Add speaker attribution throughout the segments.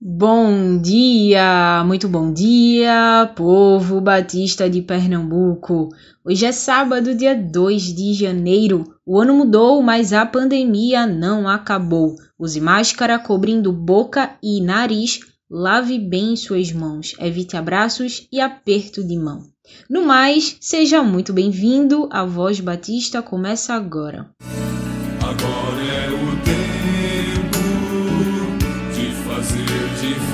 Speaker 1: Bom dia, muito bom dia, povo batista de Pernambuco. Hoje é sábado, dia 2 de janeiro. O ano mudou, mas a pandemia não acabou. Use máscara cobrindo boca e nariz. Lave bem suas mãos. Evite abraços e aperto de mão. No mais, seja muito bem-vindo. A Voz Batista começa agora.
Speaker 2: Agora é o tempo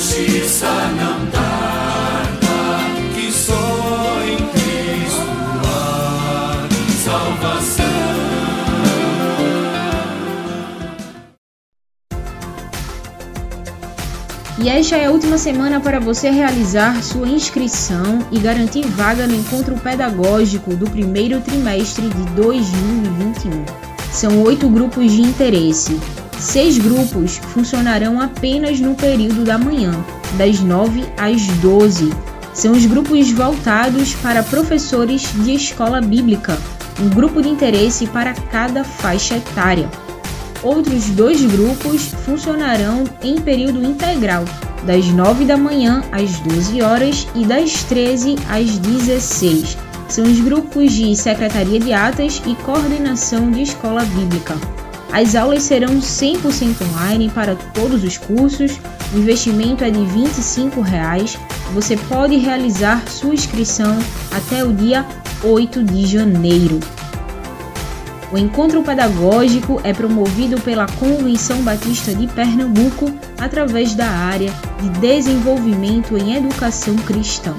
Speaker 2: justiça não tarda, que só em Cristo há salvação.
Speaker 1: E esta é a última semana para você realizar sua inscrição e garantir vaga no encontro pedagógico do primeiro trimestre de 2021. São oito grupos de interesse. Seis grupos funcionarão apenas no período da manhã, das 9 às 12. São os grupos voltados para professores de escola bíblica, um grupo de interesse para cada faixa etária. Outros dois grupos funcionarão em período integral, das 9 da manhã às 12 horas e das 13 às 16. São os grupos de Secretaria de Atas e Coordenação de Escola Bíblica. As aulas serão 100% online para todos os cursos, o investimento é de 25 reais. Você pode realizar sua inscrição até o dia 8 de janeiro. O encontro pedagógico é promovido pela Convenção Batista de Pernambuco através da área de desenvolvimento em educação cristã.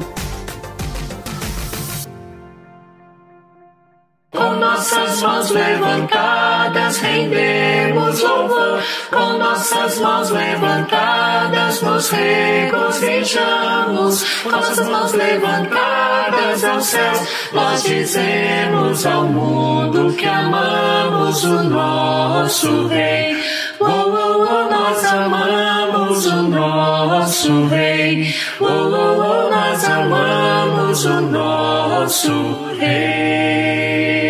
Speaker 3: Levantadas, nos regozijamos. Nossas mãos levantadas aos céus, nós dizemos ao mundo que amamos o nosso Rei. Oh, oh, oh, nós amamos o nosso Rei. Oh, oh, oh, nós amamos o nosso Rei.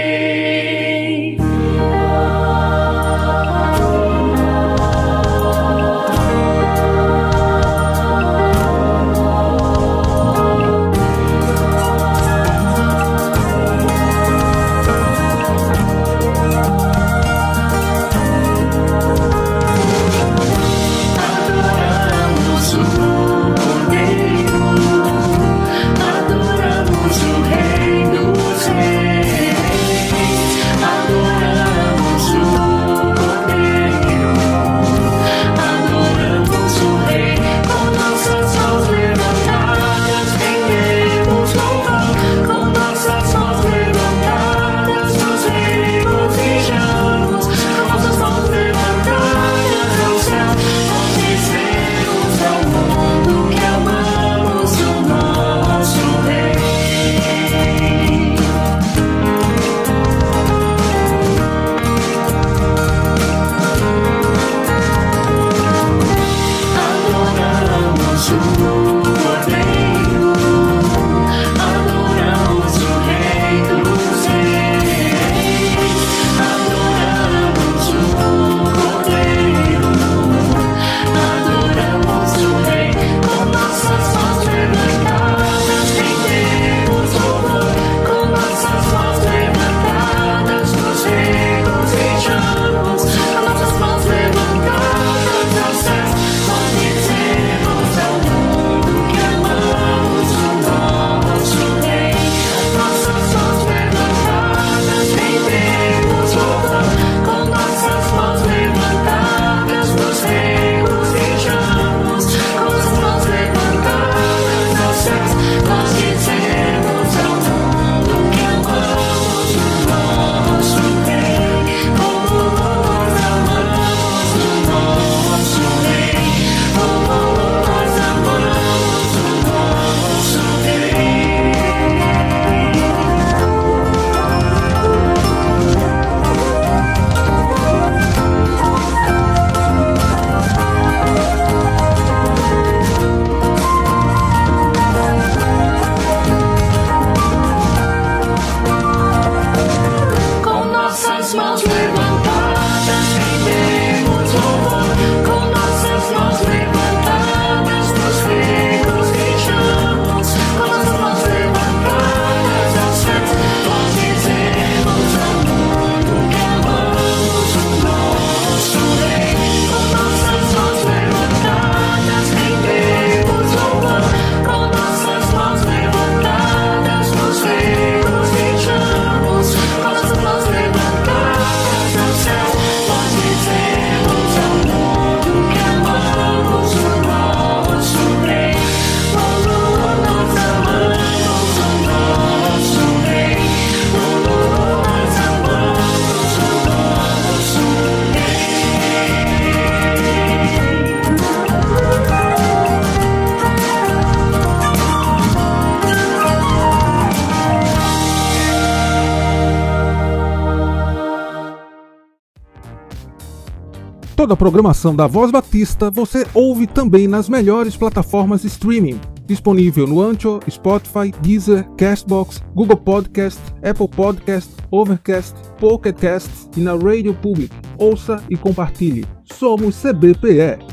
Speaker 4: Toda a programação da Voz Batista você ouve também nas melhores plataformas streaming. Disponível no Ancho, Spotify, Deezer, Castbox, Google Podcast, Apple Podcast, Overcast, Pocket Cast e na Radio Public. Ouça e compartilhe. Somos CBPE.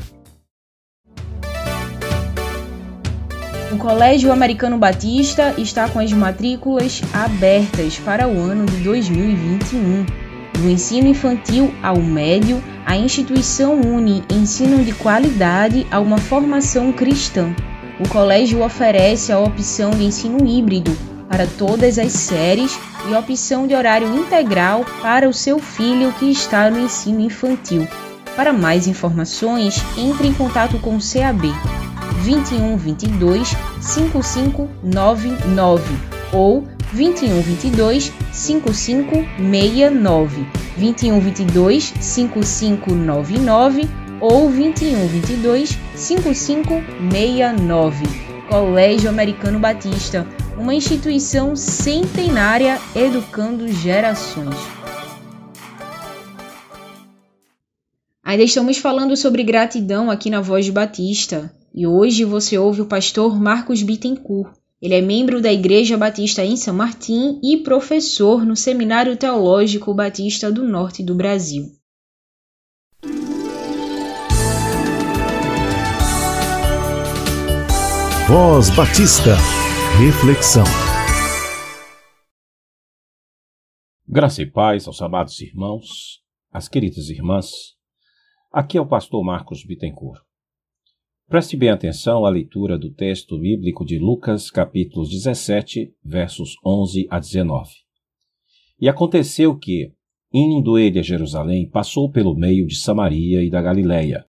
Speaker 1: O Colégio Americano Batista está com as matrículas abertas para o ano de 2021. Do ensino infantil ao médio, a instituição une ensino de qualidade a uma formação cristã. O colégio oferece a opção de ensino híbrido para todas as séries e opção de horário integral para o seu filho que está no ensino infantil. Para mais informações, entre em contato com o CAB 21 22 5599 ou 21 22 5569, 21 22 5599 ou 21 22 5569. Colégio Americano Batista, uma instituição centenária educando gerações. Ainda estamos falando sobre gratidão aqui na Voz de Batista, e hoje você ouve o pastor Marcos Bittencourt. Ele é membro da Igreja Batista em São Martim e professor no Seminário Teológico Batista do Norte do Brasil.
Speaker 5: Voz Batista. Reflexão.
Speaker 6: Graça e paz aos amados irmãos, às queridas irmãs. Aqui é o pastor Marcos Bittencourt. Preste bem atenção à leitura do texto bíblico de Lucas, capítulos 17, versos 11 a 19. E aconteceu que, indo ele a Jerusalém, passou pelo meio de Samaria e da Galiléia.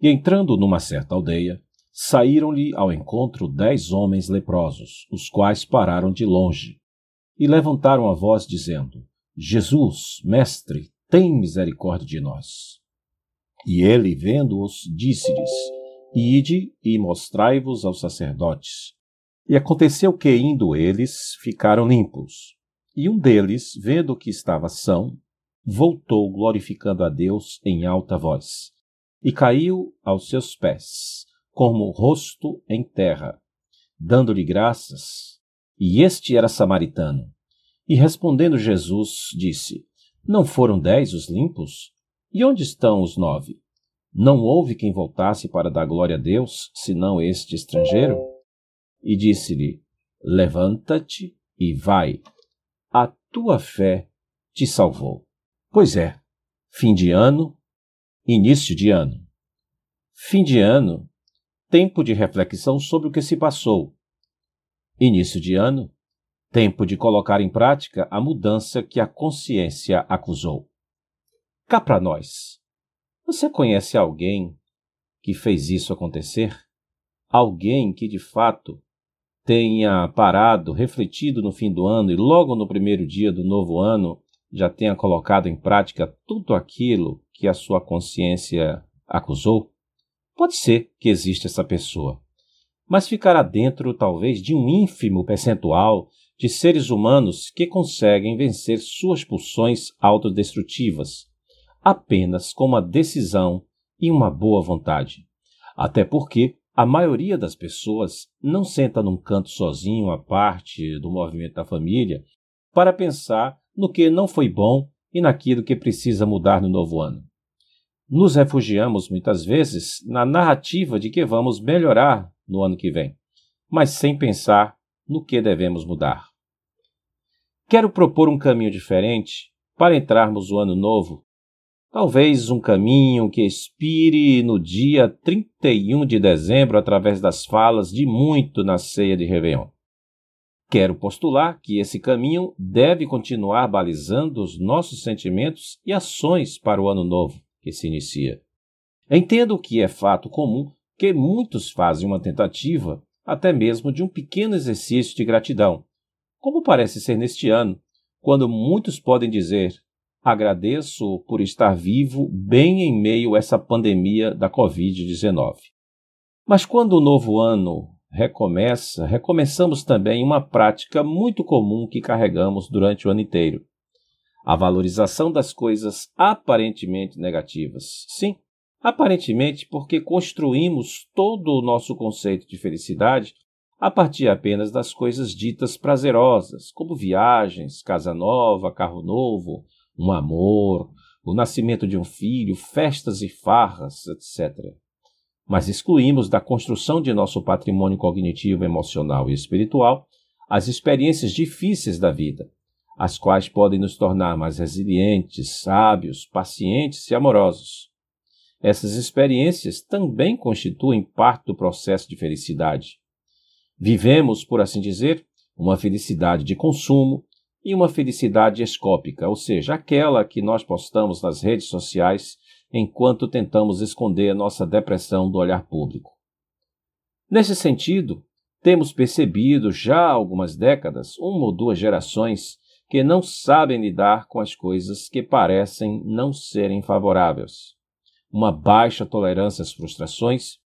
Speaker 6: E entrando numa certa aldeia, saíram-lhe ao encontro dez homens leprosos, os quais pararam de longe, e levantaram a voz, dizendo: Jesus, mestre, tem misericórdia de nós. E ele, vendo-os, disse-lhes: Ide e mostrai-vos aos sacerdotes. E aconteceu que, indo eles, ficaram limpos. E um deles, vendo que estava são, voltou glorificando a Deus em alta voz, e caiu aos seus pés, como o rosto em terra, dando-lhe graças. E este era samaritano. E respondendo Jesus, disse: Não foram dez os limpos? E onde estão os nove? Não houve quem voltasse para dar glória a Deus, senão este estrangeiro? E disse-lhe: Levanta-te e vai, a tua fé te salvou. Pois é, fim de ano, início de ano. Fim de ano, tempo de reflexão sobre o que se passou. Início de ano, tempo de colocar em prática a mudança que a consciência acusou. Cá para nós. Você conhece alguém que fez isso acontecer? Alguém que de fato tenha parado, refletido no fim do ano e logo no primeiro dia do novo ano já tenha colocado em prática tudo aquilo que a sua consciência acusou? Pode ser que exista essa pessoa, mas ficará dentro talvez de um ínfimo percentual de seres humanos que conseguem vencer suas pulsões autodestrutivas apenas com uma decisão e uma boa vontade. Até porque a maioria das pessoas não senta num canto sozinho à parte do movimento da família para pensar no que não foi bom e naquilo que precisa mudar no novo ano. Nos refugiamos muitas vezes na narrativa de que vamos melhorar no ano que vem, mas sem pensar no que devemos mudar. Quero propor um caminho diferente para entrarmos o ano novo Talvez um caminho que expire no dia 31 de dezembro através das falas de muito na ceia de Réveillon. Quero postular que esse caminho deve continuar balizando os nossos sentimentos e ações para o ano novo que se inicia. Entendo que é fato comum que muitos fazem uma tentativa, até mesmo de um pequeno exercício de gratidão, como parece ser neste ano, quando muitos podem dizer: Agradeço por estar vivo bem em meio a essa pandemia da Covid-19. Mas quando o novo ano recomeça, recomeçamos também uma prática muito comum que carregamos durante o ano inteiro: a valorização das coisas aparentemente negativas. Sim, Aparentemente porque construímos todo o nosso conceito de felicidade a partir apenas das coisas ditas prazerosas, como viagens, casa nova, carro novo, um amor, o nascimento de um filho, festas e farras, etc. Mas excluímos da construção de nosso patrimônio cognitivo, emocional e espiritual as experiências difíceis da vida, as quais podem nos tornar mais resilientes, sábios, pacientes e amorosos. Essas experiências também constituem parte do processo de felicidade. Vivemos, por assim dizer, uma felicidade de consumo e uma felicidade escópica, ou seja, aquela que nós postamos nas redes sociais enquanto tentamos esconder nossa depressão do olhar público. Nesse sentido, temos percebido já há algumas décadas, uma ou duas gerações, que não sabem lidar com as coisas que parecem não serem favoráveis. Uma baixa tolerância às frustrações,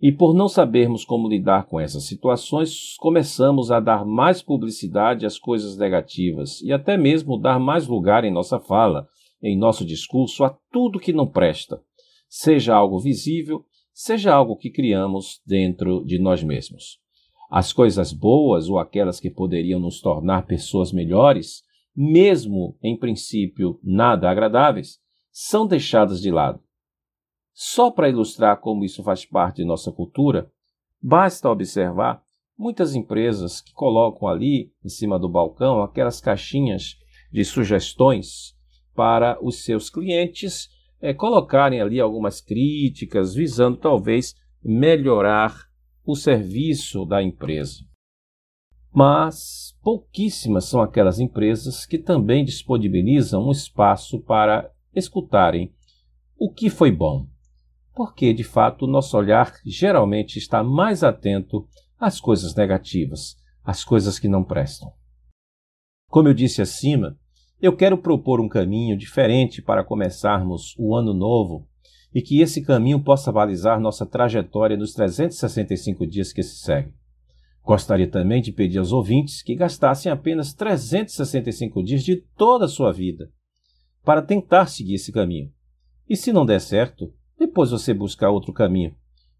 Speaker 6: e por não sabermos como lidar com essas situações, começamos a dar mais publicidade às coisas negativas e até mesmo dar mais lugar em nossa fala, em nosso discurso, a tudo que não presta, seja algo visível, seja algo que criamos dentro de nós mesmos. As coisas boas ou aquelas que poderiam nos tornar pessoas melhores, mesmo em princípio nada agradáveis, são deixadas de lado. Só para ilustrar como isso faz parte de nossa cultura, basta observar muitas empresas que colocam ali em cima do balcão aquelas caixinhas de sugestões para os seus clientes é, colocarem ali algumas críticas visando talvez melhorar o serviço da empresa. Mas pouquíssimas são aquelas empresas que também disponibilizam um espaço para escutarem o que foi bom, porque de fato o nosso olhar geralmente está mais atento às coisas negativas, às coisas que não prestam. Como eu disse acima, eu quero propor um caminho diferente para começarmos o ano novo e que esse caminho possa balizar nossa trajetória nos 365 dias que se seguem. Gostaria também de pedir aos ouvintes que gastassem apenas 365 dias de toda a sua vida para tentar seguir esse caminho. E se não der certo, depois você busca outro caminho.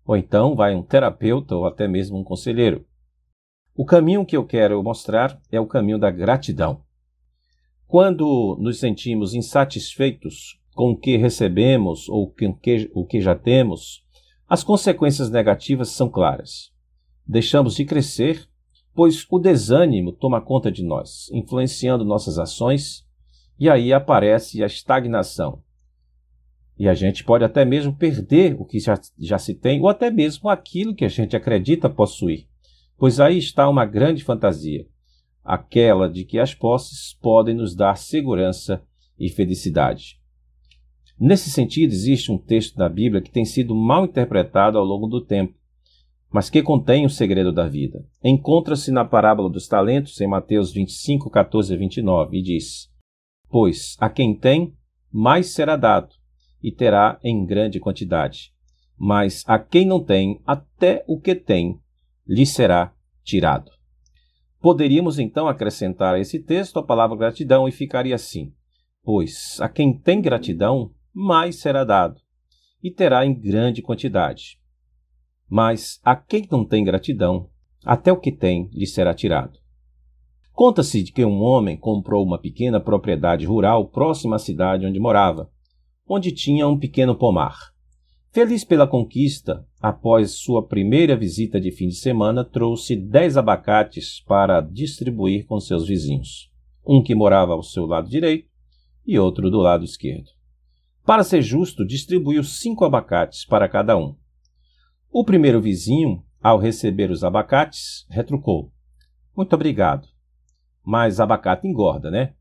Speaker 6: Ou então vai um terapeuta ou até mesmo um conselheiro. O caminho que eu quero mostrar é o caminho da gratidão. Quando nos sentimos insatisfeitos com o que recebemos ou com o que já temos, as consequências negativas são claras. Deixamos de crescer, pois o desânimo toma conta de nós, influenciando nossas ações, e aí aparece a estagnação. E a gente pode até mesmo perder o que já, já se tem, ou até mesmo aquilo que a gente acredita possuir, pois aí está uma grande fantasia, aquela de que as posses podem nos dar segurança e felicidade. Nesse sentido, existe um texto da Bíblia que tem sido mal interpretado ao longo do tempo, mas que contém o segredo da vida. Encontra-se na parábola dos talentos, em Mateus 25, 14 a 29, e diz: Pois a quem tem, mais será dado, e terá em grande quantidade. Mas a quem não tem, até o que tem, lhe será tirado. Poderíamos então acrescentar a esse texto a palavra gratidão e ficaria assim: Pois a quem tem gratidão, mais será dado, e terá em grande quantidade. Mas a quem não tem gratidão, até o que tem lhe será tirado. Conta-se de que um homem comprou uma pequena propriedade rural próxima à cidade onde morava, onde tinha um pequeno pomar. Feliz pela conquista, após sua primeira visita de fim de semana, trouxe dez abacates para distribuir com seus vizinhos, um que morava ao seu lado direito e outro do lado esquerdo. Para ser justo, distribuiu cinco abacates para cada um. O primeiro vizinho, ao receber os abacates, retrucou: Muito obrigado. Mas abacate engorda, né?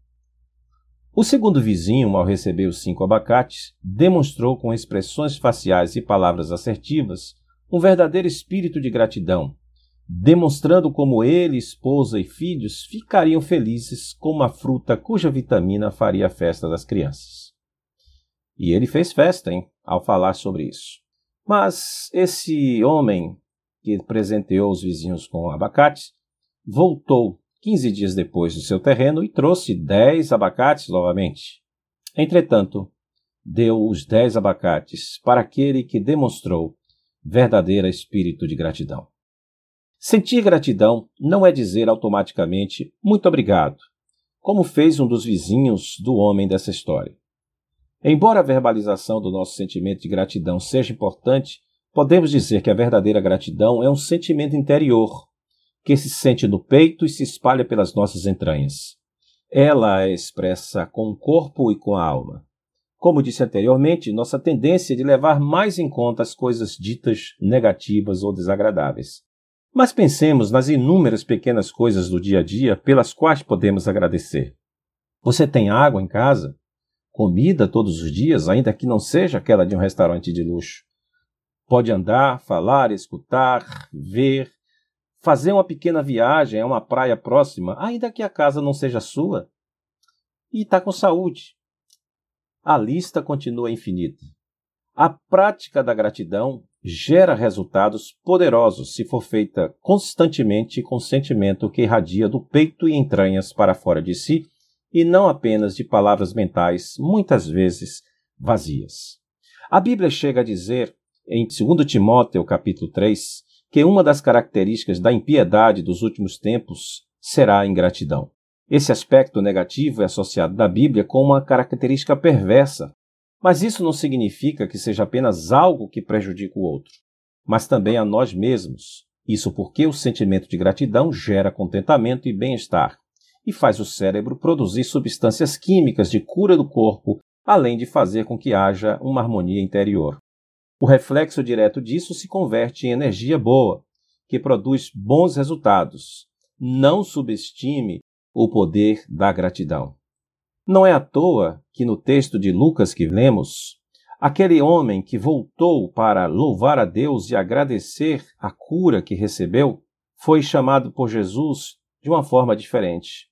Speaker 6: O segundo vizinho, ao receber os cinco abacates, demonstrou com expressões faciais e palavras assertivas um verdadeiro espírito de gratidão, demonstrando como ele, esposa e filhos ficariam felizes com uma fruta cuja vitamina faria a festa das crianças. E ele fez festa, hein, ao falar sobre isso. Mas esse homem que presenteou os vizinhos com abacates voltou 15 dias depois do seu terreno e trouxe 10 abacates novamente. Entretanto, deu os dez abacates para aquele que demonstrou verdadeiro espírito de gratidão. Sentir gratidão não é dizer automaticamente muito obrigado, como fez um dos vizinhos do homem dessa história. Embora a verbalização do nosso sentimento de gratidão seja importante, podemos dizer que a verdadeira gratidão é um sentimento interior, que se sente no peito e se espalha pelas nossas entranhas. Ela é expressa com o corpo e com a alma. Como disse anteriormente, nossa tendência é de levar mais em conta as coisas ditas negativas ou desagradáveis. Mas pensemos nas inúmeras pequenas coisas do dia a dia pelas quais podemos agradecer. Você tem água em casa? Comida todos os dias, ainda que não seja aquela de um restaurante de luxo. Pode andar, falar, escutar, ver, fazer uma pequena viagem a uma praia próxima, ainda que a casa não seja sua. E está com saúde. A lista continua infinita. A prática da gratidão gera resultados poderosos se for feita constantemente com sentimento que irradia do peito e entranhas para fora de si e não apenas de palavras mentais, muitas vezes vazias. A Bíblia chega a dizer em 2 Timóteo capítulo 3 que uma das características da impiedade dos últimos tempos será a ingratidão. Esse aspecto negativo é associado da Bíblia com uma característica perversa, mas isso não significa que seja apenas algo que prejudica o outro, mas também a nós mesmos. Isso porque o sentimento de gratidão gera contentamento e bem-estar e faz o cérebro produzir substâncias químicas de cura do corpo, além de fazer com que haja uma harmonia interior. O reflexo direto disso se converte em energia boa, que produz bons resultados. Não subestime o poder da gratidão. Não é à toa que no texto de Lucas que lemos, aquele homem que voltou para louvar a Deus e agradecer a cura que recebeu foi chamado por Jesus de uma forma diferente.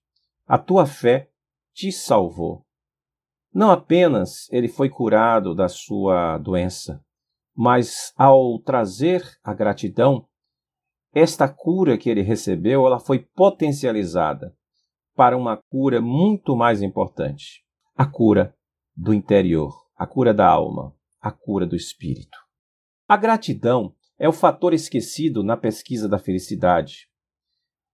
Speaker 6: A tua fé te salvou. Não apenas ele foi curado da sua doença, mas ao trazer a gratidão, esta cura que ele recebeu, ela foi potencializada para uma cura muito mais importante, a cura do interior, a cura da alma, a cura do espírito. A gratidão é o fator esquecido na pesquisa da felicidade.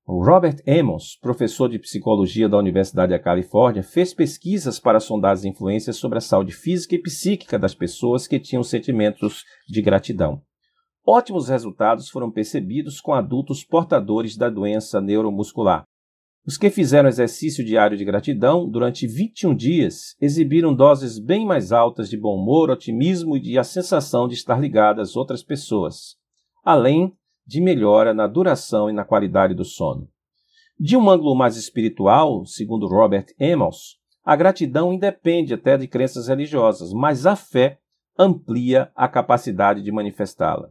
Speaker 6: O Robert Emmons, professor de psicologia da Universidade da Califórnia, fez pesquisas para sondar as influências sobre a saúde física e psíquica das pessoas que tinham sentimentos de gratidão. Ótimos resultados foram percebidos com adultos portadores da doença neuromuscular. Os que fizeram exercício diário de gratidão durante 21 dias exibiram doses bem mais altas de bom humor, otimismo e de a sensação de estar ligadas às outras pessoas, além de melhora na duração e na qualidade do sono. De um ângulo mais espiritual, segundo Robert Emmons, a gratidão independe até de crenças religiosas, mas a fé amplia a capacidade de manifestá-la.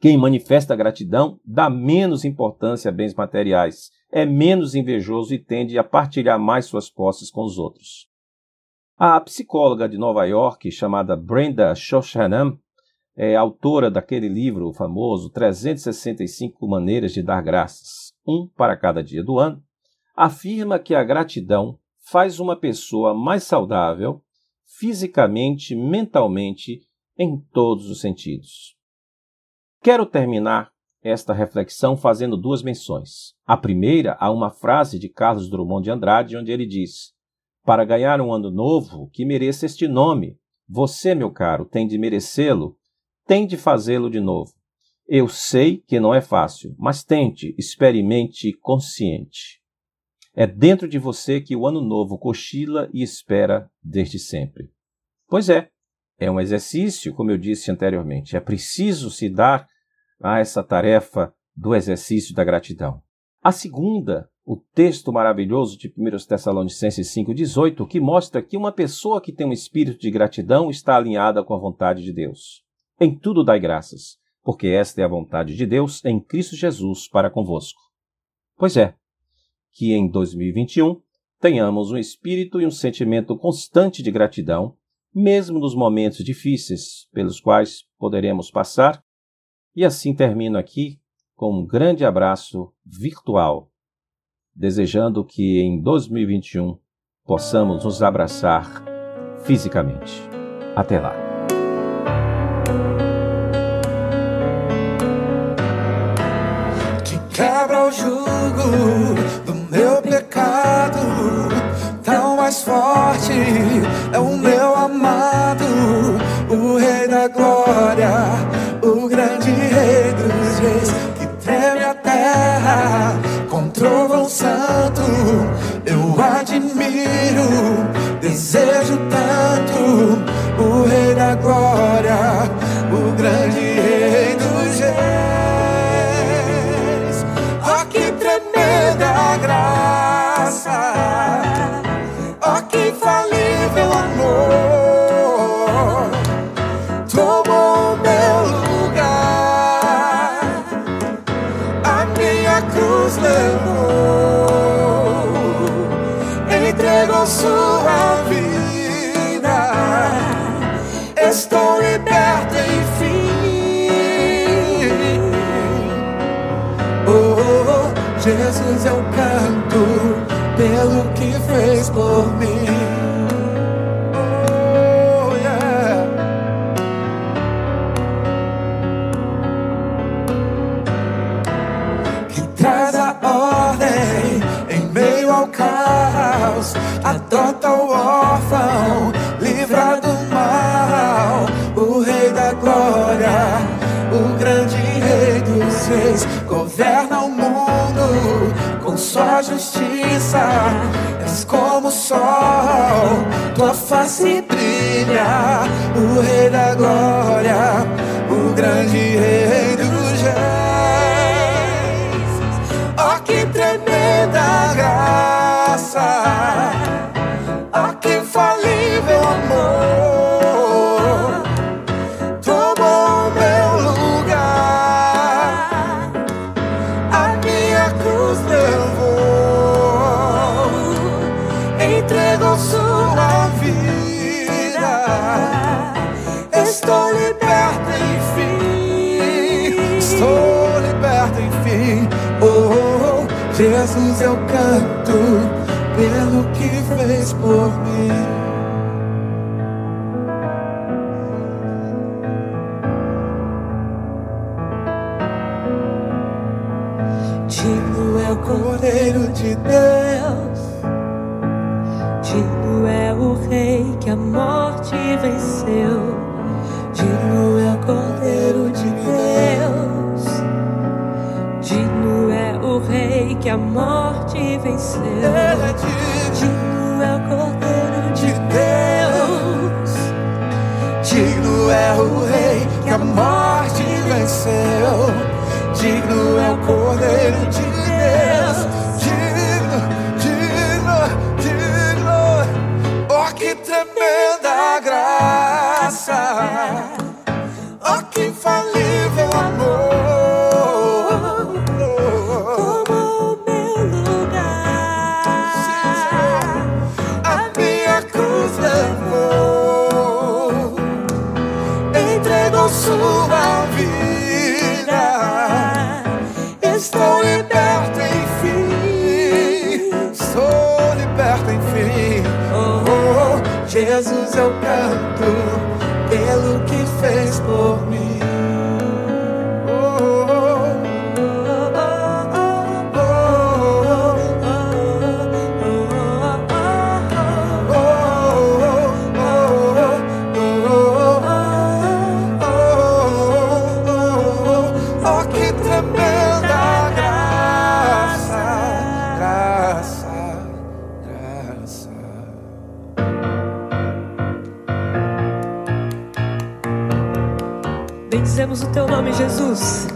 Speaker 6: Quem manifesta gratidão dá menos importância a bens materiais, é menos invejoso e tende a partilhar mais suas posses com os outros. A psicóloga de Nova York, chamada Brenda Shoshanam, é autora daquele livro famoso 365 Maneiras de Dar Graças, um para cada dia do ano, afirma que a gratidão faz uma pessoa mais saudável fisicamente, mentalmente, em todos os sentidos. Quero terminar esta reflexão fazendo duas menções. A primeira a uma frase de Carlos Drummond de Andrade, onde ele diz: Para ganhar um ano novo que mereça este nome, você, meu caro, tem de merecê-lo tem de fazê-lo de novo. Eu sei que não é fácil, mas tente, experimente consciente. É dentro de você que o ano novo cochila e espera desde sempre. Pois é, é um exercício, como eu disse anteriormente. É preciso se dar a essa tarefa do exercício da gratidão. A segunda, o texto maravilhoso de 1 Tessalonicenses 5,18, que mostra que uma pessoa que tem um espírito de gratidão está alinhada com a vontade de Deus. Em tudo dai graças, porque esta é a vontade de Deus em Cristo Jesus para convosco. Pois é, que em 2021 tenhamos um espírito e um sentimento constante de gratidão, mesmo nos momentos difíceis pelos quais poderemos passar. E assim termino aqui com um grande abraço virtual, desejando que em 2021 possamos nos abraçar fisicamente. Até lá.
Speaker 7: Quebra o jugo do meu pecado, tão mais forte é o meu amado, o Rei da Glória, o grande Rei dos Reis, que treme a terra com trovão santo. Eu admiro, desejo tanto o Rei da Glória, o grande cruz levou, entregou sua vida estou liberto enfim. Oh, oh, oh, Jesus eu canto pelo que fez por mim. Tua face brilha, o Rei da glória, o grande Rei venceu, digno é o Cordeiro de Deus, digno é o Rei que a morte venceu. Liberto, enfim. Oh, oh, Jesus, eu canto pelo que fez por mim.
Speaker 8: Bendizemos o teu nome, Jesus.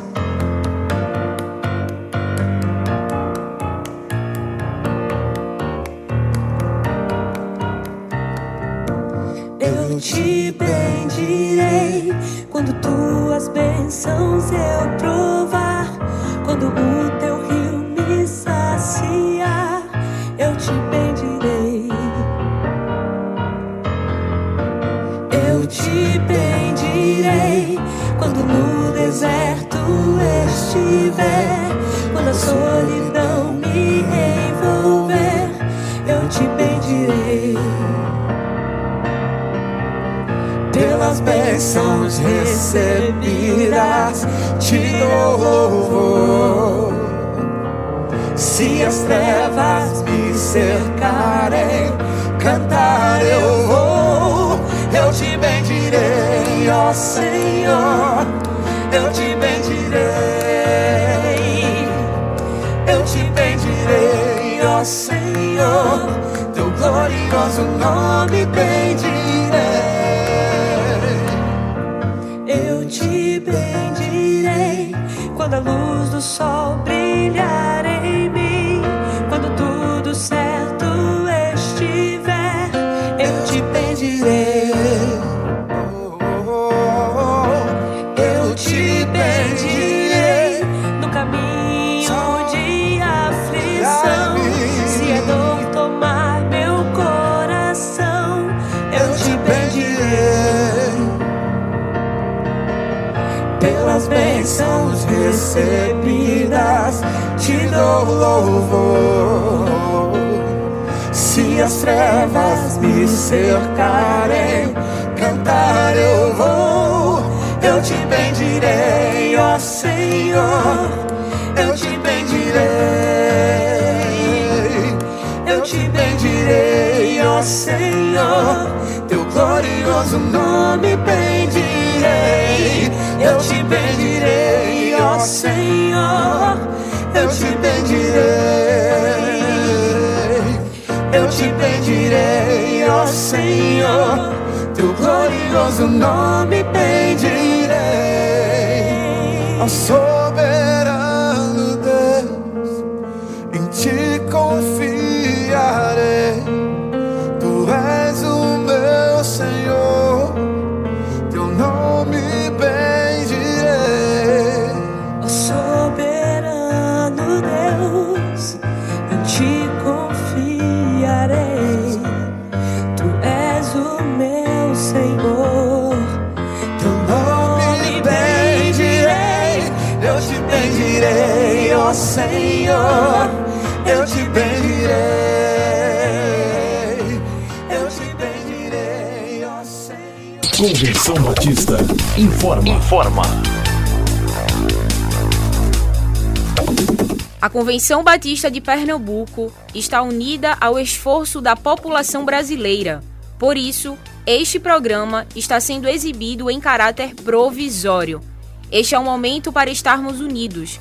Speaker 7: Pelas bênçãos recebidas, te dou louvor. Se as trevas me cercarem, cantar eu vou, eu te bendirei, ó Senhor, eu te bendirei, eu te bendirei, ó Senhor, teu glorioso nome bendirei.
Speaker 9: Bendirei quando a luz do sol brilhar em mim, quando tudo certo
Speaker 7: bênçãos recebidas, te dou louvor. Se as trevas me cercarem, cantar eu vou, eu te bendirei, ó Senhor, eu te bendirei, eu te bendirei, ó Senhor, teu glorioso nome bendirei, eu te bendirei, Senhor, eu te bendirei, eu te bendirei, ó Senhor, teu glorioso nome bendirei, ó soberano eu te bendirei, eu te bendirei, ó Senhor.
Speaker 5: Convenção Batista informa. Informa.
Speaker 1: A Convenção Batista de Pernambuco está unida ao esforço da população brasileira. Por isso, este programa está sendo exibido em caráter provisório. Este é um momento para estarmos unidos